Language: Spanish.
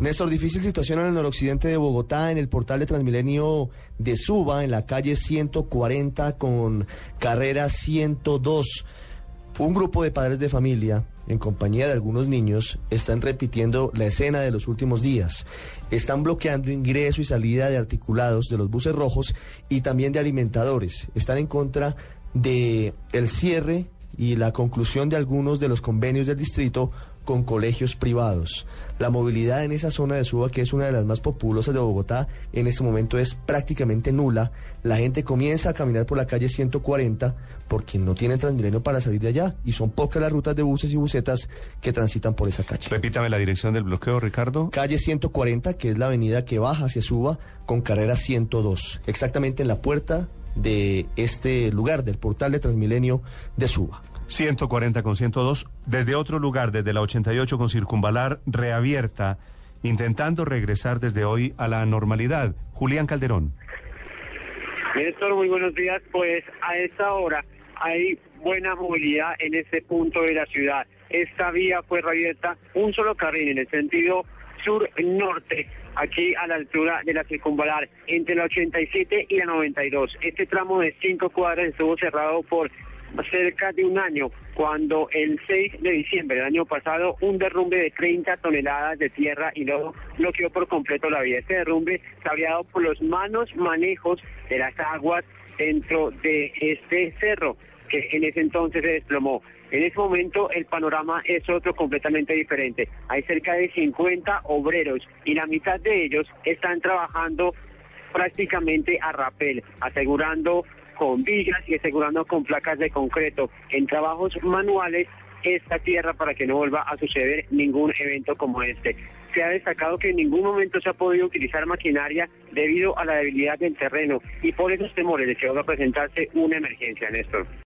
Néstor, difícil situación en el noroccidente de Bogotá, en el portal de Transmilenio de Suba, en la calle 140 con carrera 102. Un grupo de padres de familia, en compañía de algunos niños, están repitiendo la escena de los últimos días. Están bloqueando ingreso y salida de articulados de los buses rojos y también de alimentadores. Están en contra de el cierre y la conclusión de algunos de los convenios del distrito con colegios privados. La movilidad en esa zona de Suba, que es una de las más populosas de Bogotá, en este momento es prácticamente nula. La gente comienza a caminar por la calle 140 porque no tienen Transmilenio para salir de allá y son pocas las rutas de buses y busetas que transitan por esa calle. Repítame la dirección del bloqueo, Ricardo. Calle 140, que es la avenida que baja hacia Suba con carrera 102, exactamente en la puerta de este lugar, del portal de Transmilenio de Suba. 140 con 102, desde otro lugar, desde la 88 con circunvalar reabierta, intentando regresar desde hoy a la normalidad. Julián Calderón. Néstor, muy buenos días. Pues a esta hora hay buena movilidad en este punto de la ciudad. Esta vía fue reabierta un solo carril en el sentido sur-norte, aquí a la altura de la circunvalar, entre la 87 y la 92. Este tramo de cinco cuadras estuvo cerrado por cerca de un año, cuando el 6 de diciembre del año pasado un derrumbe de 30 toneladas de tierra y lodo bloqueó por completo la vía. Este derrumbe se había dado por los malos manejos de las aguas dentro de este cerro, que en ese entonces se desplomó. En ese momento el panorama es otro completamente diferente. Hay cerca de 50 obreros y la mitad de ellos están trabajando prácticamente a rapel, asegurando con vigas y asegurando con placas de concreto en trabajos manuales esta tierra para que no vuelva a suceder ningún evento como este. Se ha destacado que en ningún momento se ha podido utilizar maquinaria debido a la debilidad del terreno y por esos temores de que va a presentarse una emergencia, Néstor.